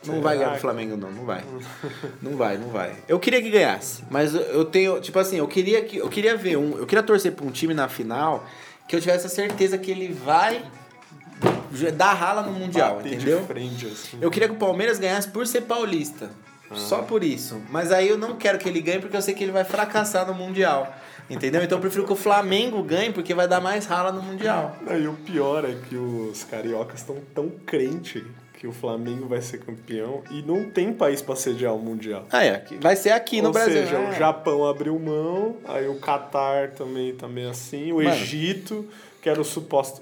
Não Será vai ganhar o Flamengo, não. Não vai. Não vai, não vai. Eu queria que ganhasse. Mas eu- tenho. Tipo assim, eu queria que. Eu queria ver um. Eu queria torcer pra um time na final que eu tivesse a certeza que ele vai dar rala no Mundial, Bater entendeu? de frente, assim. Eu queria que o Palmeiras ganhasse por ser paulista. Só por isso. Mas aí eu não quero que ele ganhe porque eu sei que ele vai fracassar no Mundial. Entendeu? Então eu prefiro que o Flamengo ganhe porque vai dar mais rala no Mundial. Não, E o pior é que os cariocas estão tão crente que o Flamengo vai ser campeão e não tem país pra sediar o Mundial. Ah, é. aqui- Vai ser aqui no Ou Brasil. seja, é. o Japão abriu mão, aí o Catar também também assim, o Mano. Egito, que era o suposto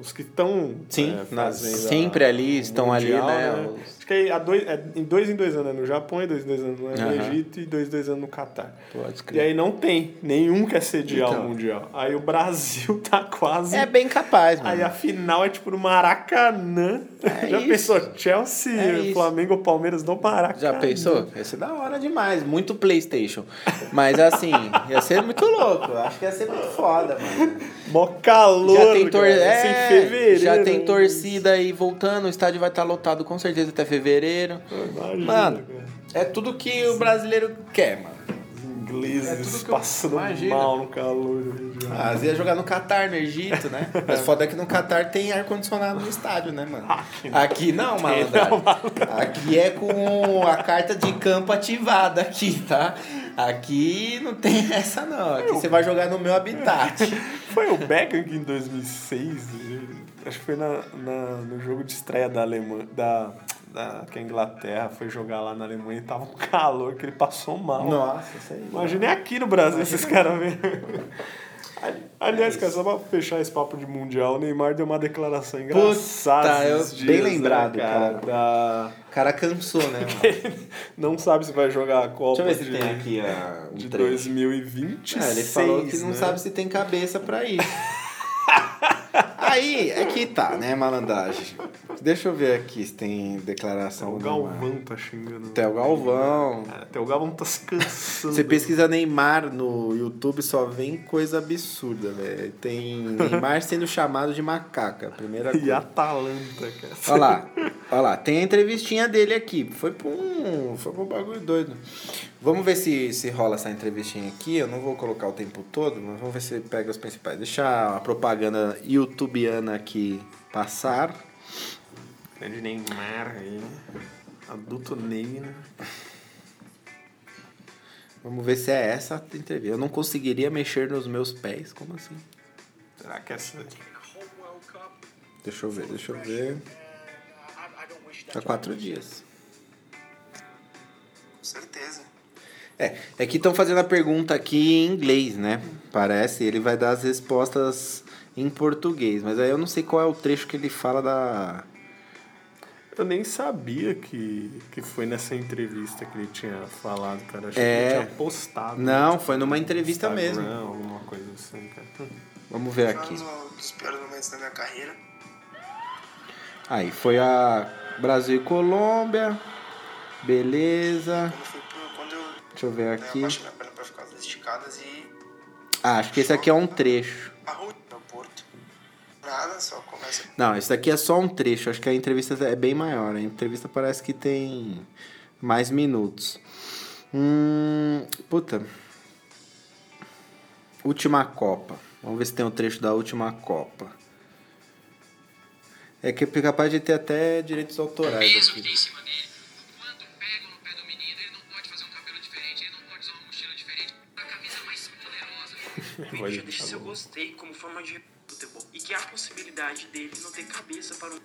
os que estão Sim, é, na- sempre a- ali, estão ali, né, os- Acho que é, dois, é em dois em dois anos é no Japão e dois em dois anos no Aham. Egito e dois em dois anos no Catar. Pode E aí não tem, nenhum quer sediar Então. o Mundial. Aí o Brasil [laughs] tá quase É bem capaz, mano. Aí a final é tipo no Maracanã. É [laughs] Já isso. pensou? Chelsea, É. Flamengo Palmeiras no Maracanã. Já pensou? Ia ser da hora demais. Muito Playstation. Mas assim, ia ser muito louco. Acho que ia ser muito foda, mano. Mó calor. Já tem, tor é, fevereiro. já tem né? torcida aí voltando, o estádio vai estar lotado com certeza até fevereiro. Imagina, Mano, cara. é tudo que o brasileiro quer, mano. Os ingleses é passando mal no calor do Rio de Janeiro. Ah, ia jogar no Catar, no Egito, né? [laughs] Mas foda é que no Catar tem ar-condicionado no estádio, né, mano? Aqui não. [laughs] Aqui não, malandro. Aqui é com a carta de campo ativada aqui, tá? Aqui não tem [laughs] essa não. Aqui você vai jogar no meu habitat. [laughs] Foi o Beckham que em 2006, acho que foi na, na- no jogo de estreia da Alemanha, da, da que a Inglaterra foi jogar lá na Alemanha e tava um calor que ele passou mal. Nossa, isso aí. Imagina aqui no Brasil esses caras vendo. Aliás, cara, só pra fechar esse papo de mundial, o Neymar deu uma declaração engraçada. Puta, eu- esses bem dias, né, lembrado, cara. cara. da- O cara cansou, né, mano? [laughs] Não sabe se vai jogar a Copa Deixa eu ver se de, tem aqui a, um de trecho. 2026. É, ele falou que não né? sabe se tem cabeça pra isso. [laughs] Aí, é que tá, né, malandragem? Deixa eu ver aqui se tem declaração O. Galvão tá xingando. Até o Galvão. Até o Galvão tá se cansando. Você pesquisa Neymar no YouTube, só vem coisa absurda, velho. Tem Neymar [laughs] sendo chamado de macaca, primeira E coisa. Atalanta, cara. Olha lá, [laughs] olha lá, tem a entrevistinha dele aqui. Foi pra um, foi pra um bagulho doido. Vamos ver se, se rola essa entrevistinha aqui. Eu não vou colocar o tempo todo, mas vamos ver se pega os principais. Deixa a propaganda youtubiana aqui passar. Grande Neymar aí. Adulto Ney, né? Vamos ver se é essa a entrevista. Eu não conseguiria mexer nos meus pés. Como assim? Será que essa. Deixa eu ver, deixa eu ver. Há quatro dias. Com certeza. É, é que estão fazendo a pergunta aqui em inglês, né? Parece, ele vai dar as respostas em português, mas aí eu não sei qual é o trecho que ele fala da. Eu nem sabia que, que foi nessa entrevista que ele tinha falado, cara. Achei É. que ele tinha postado. Não, foi numa entrevista Instagram, mesmo. alguma coisa assim, cara. Vamos ver aqui. um dos piores momentos da minha carreira. Aí foi a Brasil e Colômbia. Beleza. Quando eu fui pro. Quando eu Deixa eu ver né, aqui. abaixei minha perna pra ficar esticadas e. Ah, acho que esse aqui é um trecho. Começa. Não, esse daqui é só um trecho. Acho que a entrevista é bem maior. A entrevista parece que tem mais minutos. Hum, puta. Última Copa. Vamos ver se tem um trecho da última Copa. É que é capaz de ter até direitos autorais peso que aqui. tem em cima dele. Quando pegam no pé do menino, ele não pode fazer um cabelo diferente, ele não pode usar uma mochila diferente, a camisa mais poderosa. [laughs] Vai Já deixa se eu gostei como forma de futebol. E que há a possibilidade dele não ter cabeça para um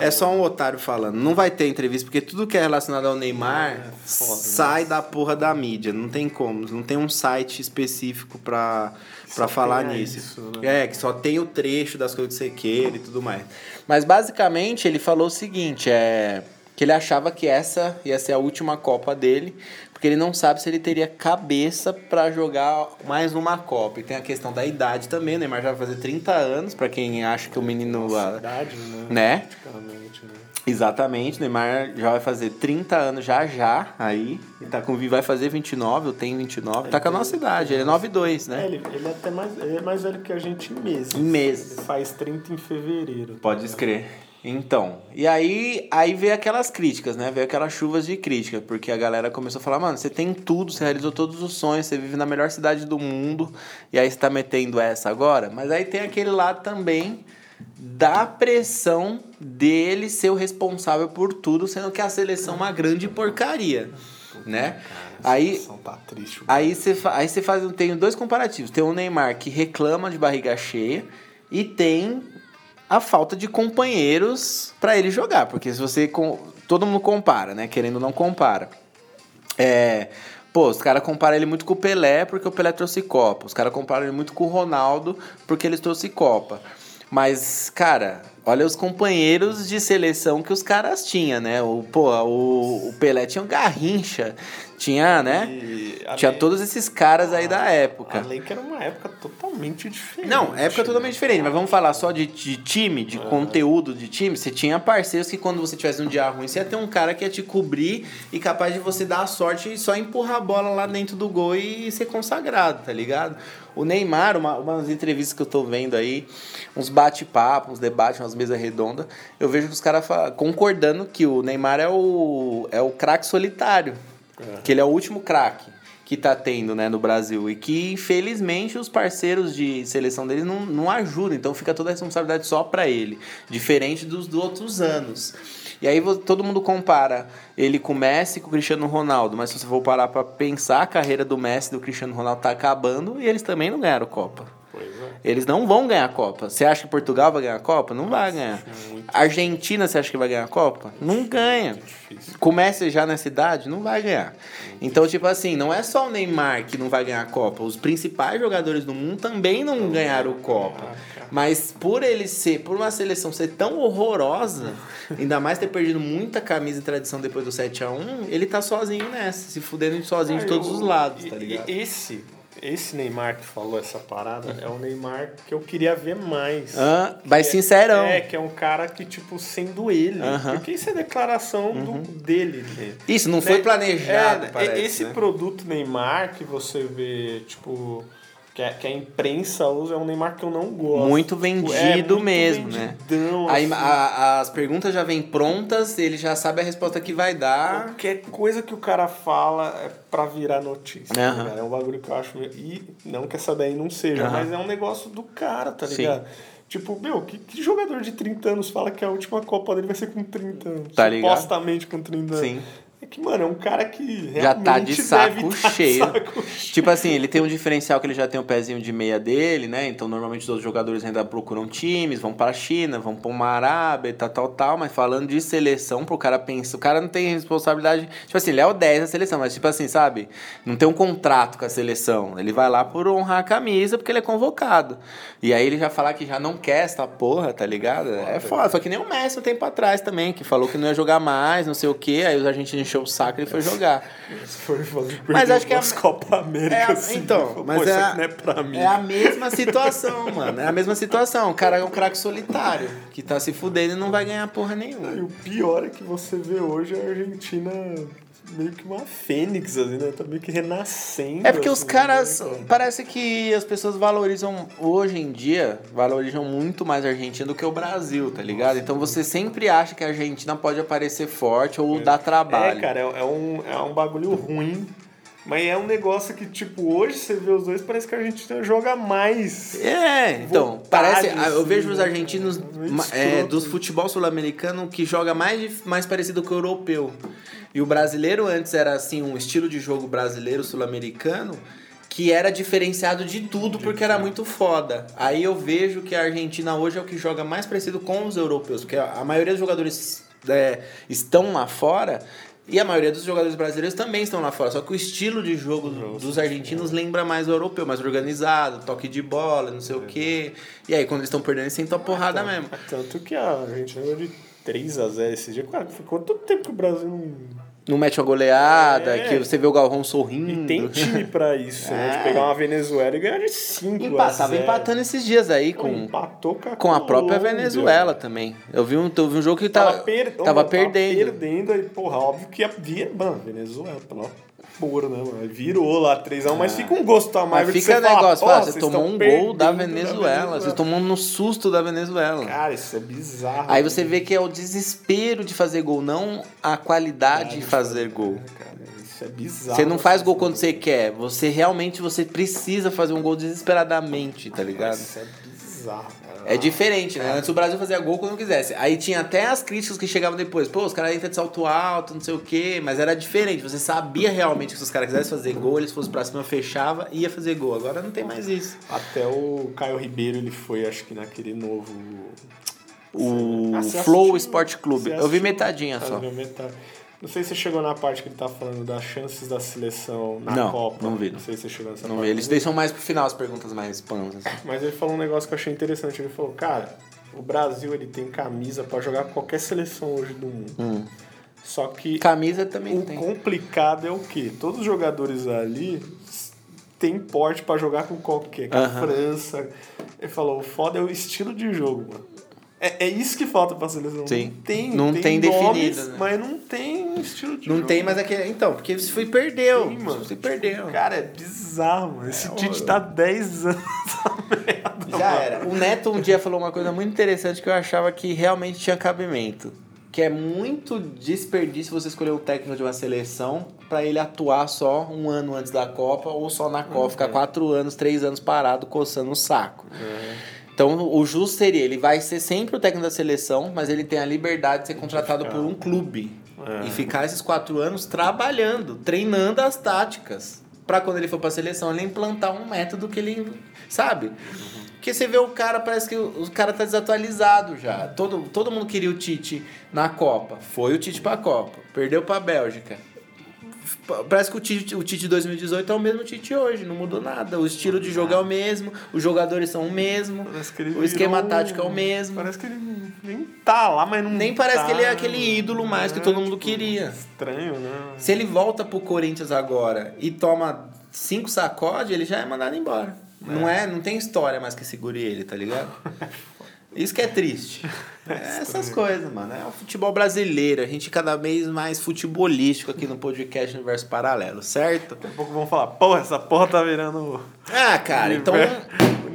É só um otário falando. Não vai ter entrevista, porque tudo que é relacionado ao Neymar É, foda, sai da porra da mídia. Não tem como. Não tem um site específico pra, pra Só falar nisso. isso, né? É, que só tem o trecho das coisas que você queira e tudo mais. Mas basicamente ele falou o seguinte: é. Que ele achava que essa ia ser a última Copa dele, porque ele não sabe se ele teria cabeça pra jogar mais uma Copa. E tem a questão da idade também, o Neymar já vai fazer 30 anos, pra quem acha que o menino. ah, Cidade, né? né? Praticamente, né? Exatamente, Neymar já vai fazer 30 anos já já aí. Ele tá com, vai fazer 29, eu tenho 29. Tá com a nossa idade, ele é 9,2, É, né? ele, ele é até mais, ele é mais velho que a gente em meses. Em meses. Ele faz 30 em fevereiro. Pode escrever. Então, e aí, aí veio aquelas críticas, né? Veio aquelas chuvas de crítica, porque a galera começou a falar, mano, você tem tudo, você realizou todos os sonhos, você vive na melhor cidade do mundo, e aí você tá metendo essa agora. Mas aí tem aquele lado também da pressão dele ser o responsável por tudo, sendo que a seleção é uma grande porcaria, né? Aí, tá triste. Aí você aí você faz tem dois comparativos. Tem o Neymar que reclama de barriga cheia e tem a falta de companheiros pra ele jogar, porque se você todo mundo compara, né? Querendo não compara. É, pô, os caras comparam ele muito com o Pelé porque o Pelé trouxe Copa. Os caras comparam ele muito com o Ronaldo porque eles trouxe Copa. Mas, cara, olha os companheiros de seleção que os caras tinham, né? O, pô, o, o Pelé tinha o Garrincha, tinha, né? Tinha lei- todos esses caras aí da época. Além que era uma época totalmente diferente. Não, época totalmente diferente, mas vamos falar só de, de time, de conteúdo de time. Você tinha parceiros que quando você tivesse um dia ruim, você ia ter um cara que ia te cobrir e capaz de você dar a sorte e só empurrar a bola lá dentro do gol e ser consagrado, tá ligado? O Neymar, uma, umas entrevistas que eu tô vendo aí, uns bate-papo, uns debates, umas mesas redondas, eu vejo que os caras concordando que o Neymar é o, é o craque solitário, que ele é o último craque que tá tendo, né, no Brasil. E que, infelizmente, os parceiros de seleção dele não, não ajudam. Então fica toda a responsabilidade só para ele. Diferente dos, dos outros anos. E aí todo mundo compara ele com o Messi e com o Cristiano Ronaldo. Mas se você for parar pra pensar, a carreira do Messi e do Cristiano Ronaldo tá acabando e eles também não ganharam Copa. É. Eles não vão ganhar a Copa. Você acha que Portugal vai ganhar a Copa? Não vai ganhar. muito Argentina, você acha que vai ganhar a Copa? Não ganha. Começa já nessa idade, não vai ganhar. Então, tipo assim, não é só o Neymar que não vai ganhar a Copa. Os principais jogadores do mundo também não ganharam a Copa. Mas por ele ser, por uma seleção ser tão horrorosa, [laughs] ainda mais ter perdido muita camisa e tradição depois do 7x1, ele tá sozinho nessa, se fudendo sozinho de Ah, todos eu- os lados, tá ligado? Esse, esse Neymar que falou essa parada é o Neymar que eu queria ver mais. Ah, vai Que é- sincerão. É, que é um cara que, tipo, sendo ele. Aham. Porque isso é declaração do, dele, né? Isso, não foi Né? planejado, É, parece, esse né? produto Neymar que você vê, tipo, que a, que a imprensa usa é um Neymar que eu não gosto. Muito Tipo, vendido muito mesmo, né? vendidão, Aí assim. a- as perguntas já vêm prontas, ele já sabe a resposta que vai dar. Qualquer coisa que o cara fala é pra virar notícia. Aham. ligado? É um bagulho que eu acho. meio- E não que essa daí não seja, Aham. mas é um negócio do cara, tá Sim. ligado? Tipo, meu, que, que jogador de 30 anos fala que a última Copa dele vai ser com 30 anos? Tá ligado? Supostamente com 30 anos. Sim. É que, mano, é um cara que Já tá de realmente saco tá cheio. saco [laughs] cheio. Tipo assim, ele tem um diferencial que ele já tem o pezinho de meia dele, né? Então normalmente os outros jogadores ainda procuram times, vão pra China, vão pra uma Arábia e tal, tal, tal. Mas falando de seleção, pro cara pensar, o cara não tem responsabilidade. Tipo assim, ele é o 10 da seleção, mas tipo assim, sabe? Não tem um contrato com a seleção. Ele vai lá por honrar a camisa porque ele é convocado. E aí ele já falar que já não quer essa porra, tá ligado? É foda. Só que nem o Messi um tempo atrás também, que falou que não ia jogar mais, não sei o quê. Aí os argentinos encheu o saco e foi jogar. [laughs] Fazer Mas acho que é a- Copa América, É, a- assim, então, mas é, a- é é a mesma situação, [laughs] mano. É a mesma situação. O cara é um craque solitário, que tá se fudendo e não vai ganhar porra E nenhuma. o pior é que você vê hoje a Argentina meio que uma fênix, assim, né? Tá meio que renascendo. É porque os assim, caras. né? Parece que as pessoas valorizam, hoje em dia, valorizam muito mais a Argentina do que o Brasil, tá ligado? Então você sempre acha que a Argentina pode aparecer forte ou dar trabalho. É, cara, é, é um, é um bagulho ruim. Mas é um negócio que, tipo, hoje você vê os dois, parece que a Argentina joga mais. É, então, parece. ah, Eu assim, vejo os né? argentinos é, escroto. dos futebol sul-americano que joga mais, mais parecido com o europeu. E o brasileiro antes era assim, um estilo de jogo brasileiro sul-americano que era diferenciado de tudo porque era muito foda. Aí eu vejo que a Argentina hoje é o que joga mais parecido com os europeus, porque a maioria dos jogadores é, estão lá fora. E a maioria dos jogadores brasileiros também estão lá fora. Só que o estilo de jogo do- dos argentinos lembra mais o europeu, mais organizado, toque de bola, não sei o quê. E aí, quando eles estão perdendo, eles sentam a porrada mesmo. Tanto que a Argentina de 3x0 esse dia. Cara, ficou todo tempo que o Brasil não. Não mete uma goleada, É. que você vê o Galvão E sorrindo. tem time pra isso, né? É. De pegar uma Venezuela e ganhar de 5 Empa- a Tava 0. empatando esses dias aí com, empatou com a, com a própria. Venezuela também. Eu vi um, eu vi um jogo que tava, Tava, per... tava Ô, perdendo. Tava perdendo aí, porra, óbvio que ia vir. Mano, Venezuela, pelo amor, né, mano? Virou lá 3x1, mas fica um gosto a mais. Mas fica negócio, "Pô, fala, você tomou um gol da Venezuela, você tomou no susto da Venezuela. Cara, isso é bizarro. Aí você vê que é o desespero de fazer gol, não a qualidade de fazer gol. Cara, isso é bizarro. Você não faz gol quando você quer, você realmente você precisa fazer um gol desesperadamente, tá ligado? Isso é bizarro, cara. É diferente, né? Antes o Brasil fazia gol quando quisesse. Aí tinha até as críticas que chegavam depois. Pô, os caras entram de salto alto, não sei o quê. Mas era diferente. Você sabia realmente que se os caras quisessem fazer gol, eles fossem pra cima, fechava e ia fazer gol. Agora não tem mais isso. Até o Caio Ribeiro, ele foi, acho que naquele novo... O Ah, Flow assistiu? Sport Clube. Eu vi metadinha Ah, só. metade. Não sei se você chegou na parte que ele tá falando das chances da seleção na Não, Copa. não vi. Não sei se você chegou nessa Não parte. vi. Eles deixam mais pro final as perguntas mais panas. assim. Mas ele falou um negócio que eu achei interessante. Ele falou, cara, o Brasil ele tem camisa pra jogar qualquer seleção hoje do mundo. Hum. Só que Camisa também o tem. complicado é o quê? Todos os jogadores ali têm porte pra jogar com qualquer. Com a. França. Ele falou, o foda é o estilo de jogo, mano. É, é isso que falta pra seleção. Sim. Não tem, Não tem nomes, definido, né? Mas não tem estilo de Não jogo. tem mais aquele. Então, porque se foi perdeu. Sim, mano. Se perdeu. Cara, é bizarro, mano. Esse Tite tá 10 anos [laughs] merda. Já era. O Neto um dia falou uma coisa muito interessante que eu achava que realmente tinha cabimento. Que é muito desperdício você escolher o técnico de uma seleção pra ele atuar só um ano antes da Copa ou só na Copa, ficar quatro anos, três anos parado coçando o saco. Então o justo seria, ele vai ser sempre o técnico da seleção, mas ele tem a liberdade de ser contratado por um clube. É. E ficar esses quatro anos trabalhando, treinando as táticas. pra quando ele for pra seleção, ele implantar um método que ele. Sabe? Porque você vê o cara, parece que o, o cara tá desatualizado já. Todo, todo mundo queria o Tite na Copa. Foi o Tite pra Copa. Perdeu pra Bélgica. Pa- Parece que o Tite, o Tite 2018 é o mesmo Tite hoje, não mudou nada. O estilo de jogo é o mesmo, os jogadores são o mesmo, o esquema virou- tático é o mesmo. Parece que ele nem tá lá, mas não Nem parece tá, que ele é aquele ídolo mais que né? todo mundo Tipo, queria. Estranho, né? Se ele volta pro Corinthians agora e toma cinco sacodes, ele já é mandado embora. Não é, não tem história mais que segure ele, tá ligado? [laughs] Isso que é triste. [laughs] É essas coisas, mano. É o futebol brasileiro. A gente cada vez mais futebolístico aqui no podcast Universo Paralelo, certo? Daqui a pouco vão falar, porra, essa porra tá virando. Ah, cara, então.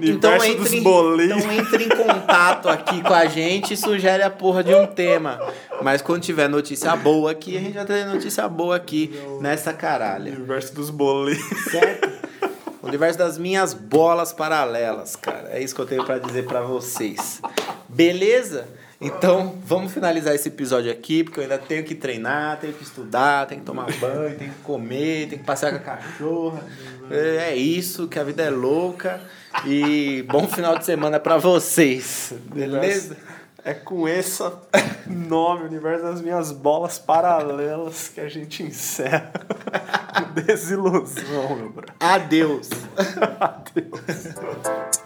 Então entre, então entre em contato aqui com a gente e sugere a porra de um tema. Mas quando tiver notícia boa aqui, a gente vai trazer notícia boa aqui nessa caralha. Universo dos bolinhos. Certo? O universo das minhas bolas paralelas, cara. É isso que eu tenho pra dizer pra vocês. Beleza? Então, vamos finalizar esse episódio aqui, porque eu ainda tenho que treinar, tenho que estudar, tenho que tomar banho, tenho que comer, tenho que passear com a cachorra. É isso, que a vida é louca. E bom final de semana pra vocês. Beleza? É com esse nome, Universo das Minhas Bolas Paralelas, que a gente encerra Desilusão, meu brother. Adeus. [laughs] Adeus.